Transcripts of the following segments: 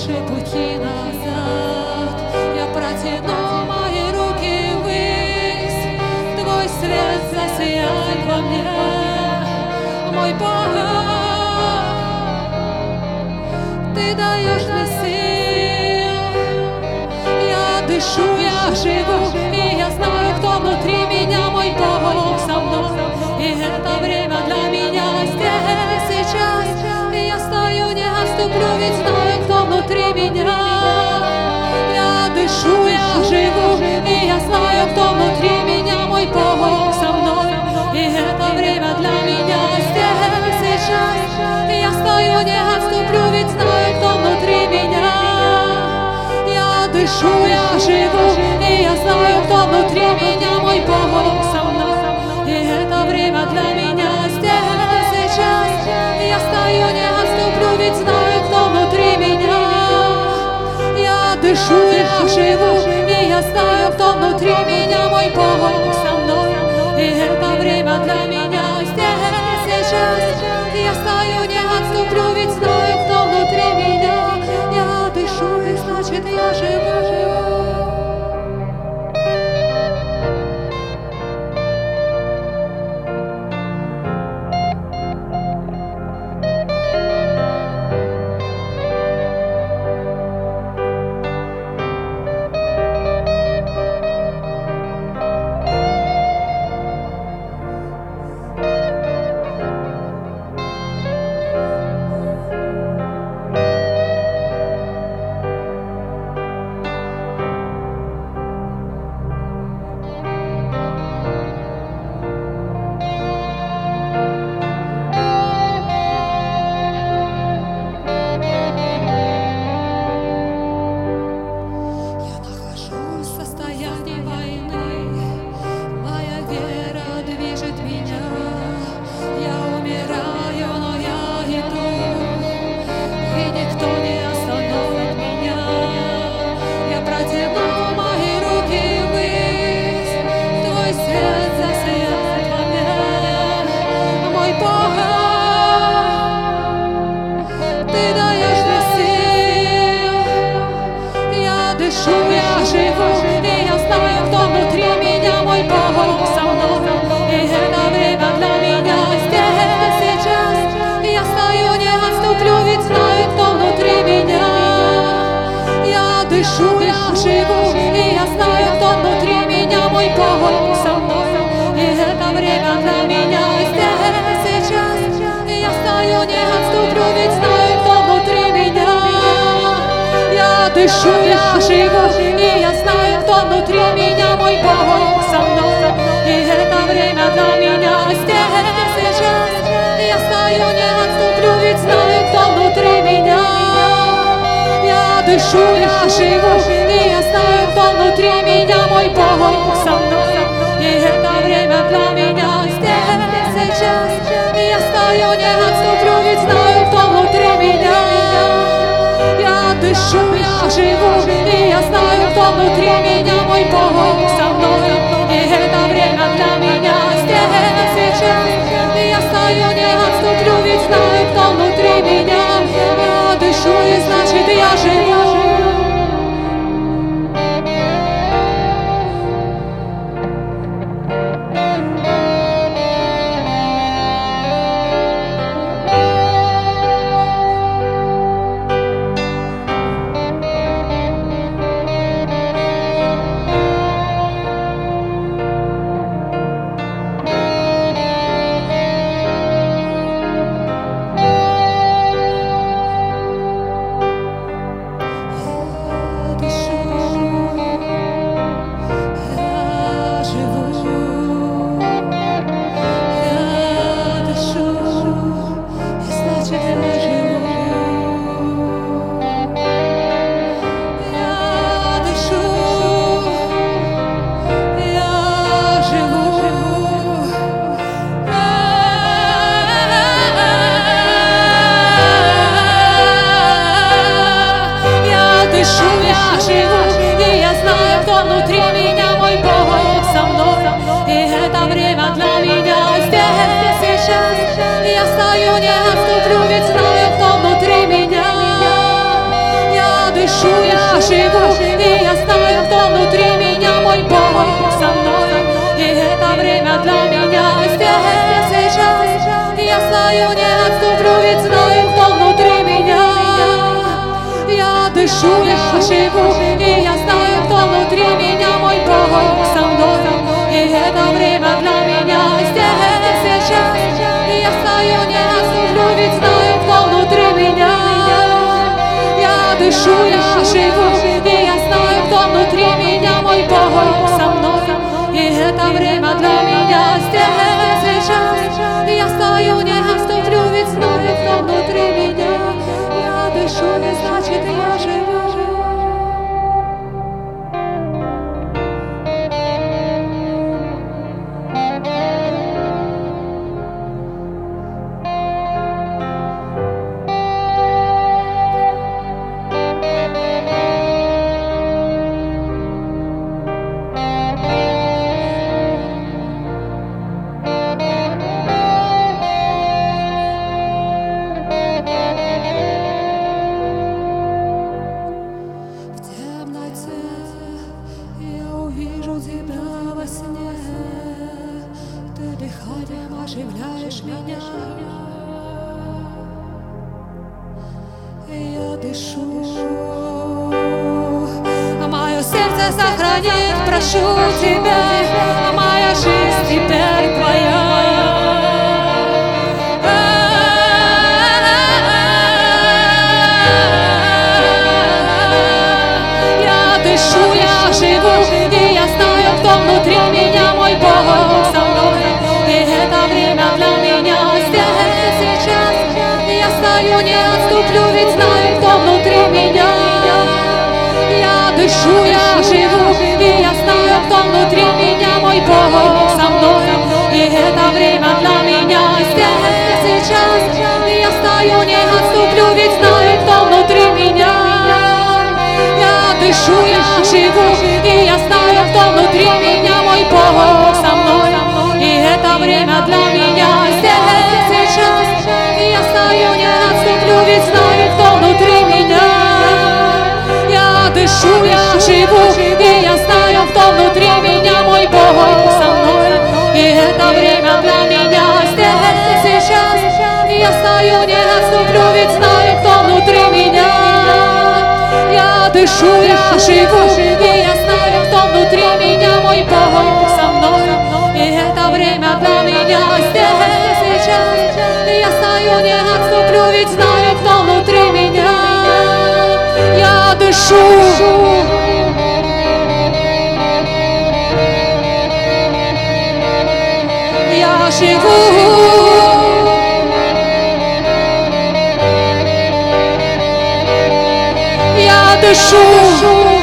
наши пути назад. Я протяну мои руки ввысь, Твой свет засияет во мне, мой Бог. Ты даешь мне сил, я дышу, я живу, и я знаю, кто внутри меня, мой Бог со мной. И это время для меня здесь, сейчас. Я стою, не отступлю, ведь знаю, знаю, кто внутри меня, мой Бог со мной. И это время для меня здесь, сейчас. Я стою, не отступлю, ведь знаю, кто внутри меня. Я дышу, я живу, и я знаю, кто внутри меня, мой Бог со мной. И это время для меня дышу, я живу, и я знаю, кто внутри меня, мой Бог со мной. И это время для меня здесь, сейчас. Я стою, не отступлю, ведь знаю, кто внутри меня. Я дышу, я живу, и я знаю, кто внутри меня, мой Бог со мной. И это время для меня здесь, сейчас. Я стою, не отступлю, ведь знаю, дышу, я живу, и я знаю, кто внутри меня, мой Бог со мной. И это время для меня здесь, сейчас. И я стою, не отступлю, ведь знаю, кто внутри меня. Я дышу, и значит я живу. Я живу, и я знаю, кто внутри меня, мой Бог со мной. И это время для меня здесь сейчас. Я знаю, не отступлю, ведь знаю, кто внутри меня. Я дышу, я живу, и я знаю, кто внутри меня, мой Бог со мной. И это время дышу. А мое сердце сохранит, прошу тебя. А моя жизнь теперь дышу, я живу, и я знаю, кто внутри меня, мой Бог со мной. И это время для меня здесь сейчас. Я стою, не это время для меня здесь сейчас. Я стою, не отступлю, ведь знаю, кто внутри меня. Я дышу, я живу, и я знаю, кто внутри меня, мой Бог со мной. И это время для меня здесь сейчас. Я стою, не отступлю, ведь знаю, кто внутри меня. Я дышу. Я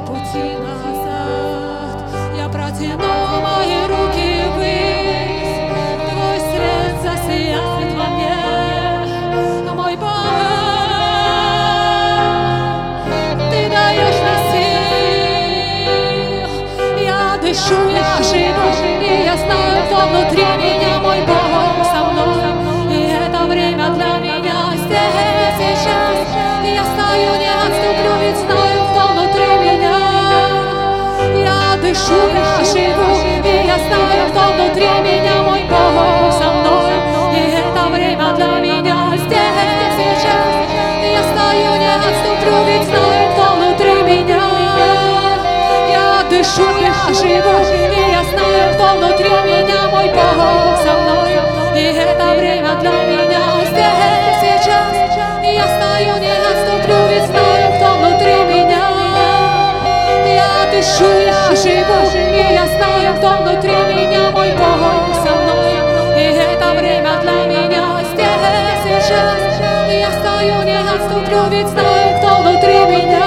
пути назад. Я протяну мои руки ввысь, твой свет засияет во мне, мой Бог. Ты даешь мне сил, я дышу, я живу, и я знаю, кто внутри меня. Я дышу, я живу, и я знаю, кто внутри меня, живу, и я знаю, кто внутри меня, мой Бог со мной. И это время для меня здесь сейчас. Я стою, не отступлю, ведь знаю, кто внутри меня.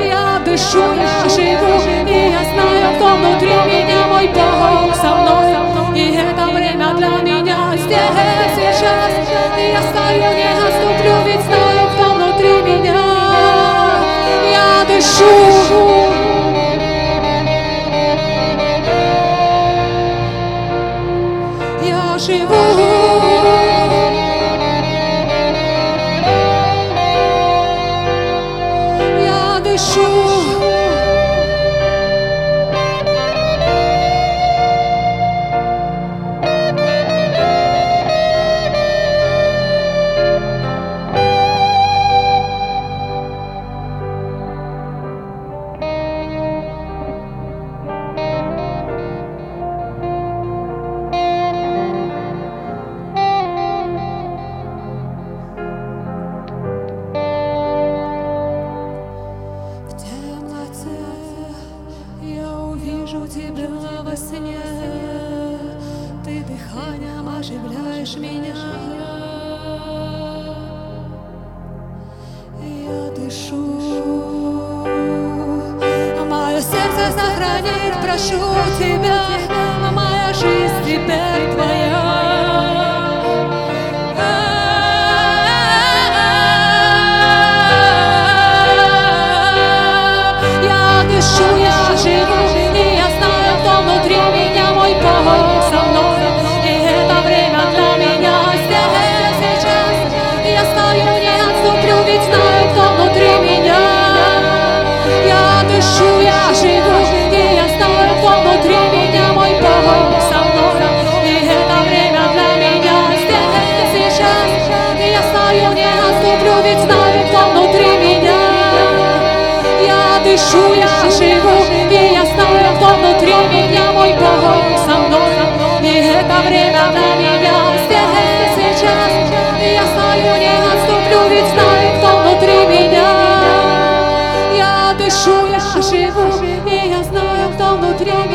Я дышу, я живу, и я знаю, кто внутри меня, мой Бог со мной. И это время для меня здесь сейчас. Я стою, дыханием оживляешь меня. Я дышу. Мое сердце сохранит, прошу тебя. Моя жизнь теперь твоя. Дышу, я живу, и я знаю, кто внутри меня, мой Бог со мной. И это время для меня здесь сейчас. Я стою, не отступлю, ведь знаю, кто внутри меня. Я дышу, я живу, и я знаю, кто внутри меня,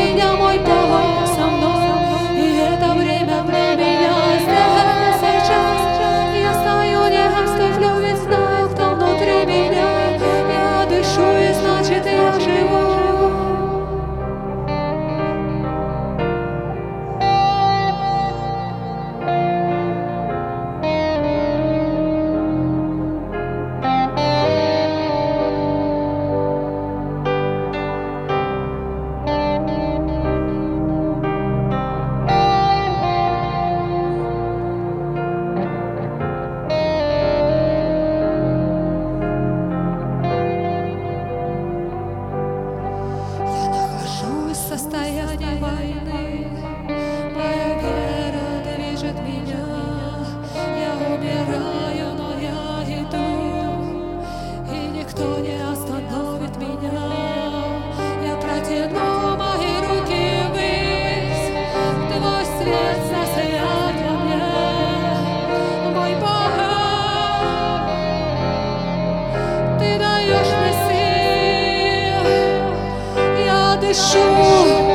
сил,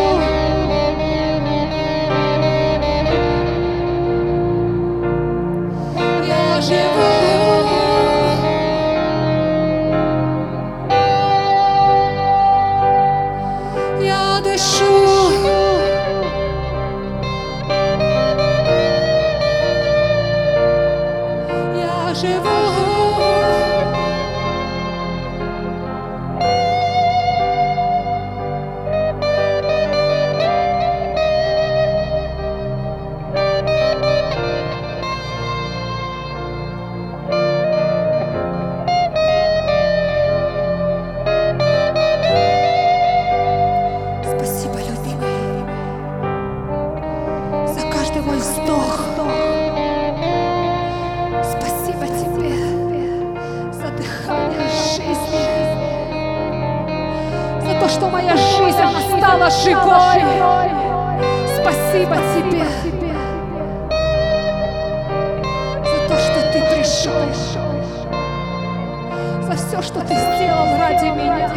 за все, что ты сделал ради меня.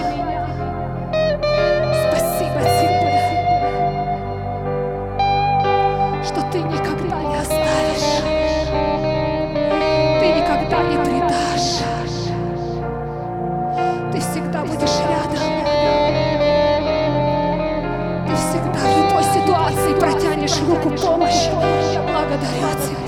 Спасибо тебе, что ты никогда не оставишь, ты никогда не предашь, ты всегда будешь рядом. Ты всегда в любой ситуации протянешь руку помощи. Благодарю Тебя.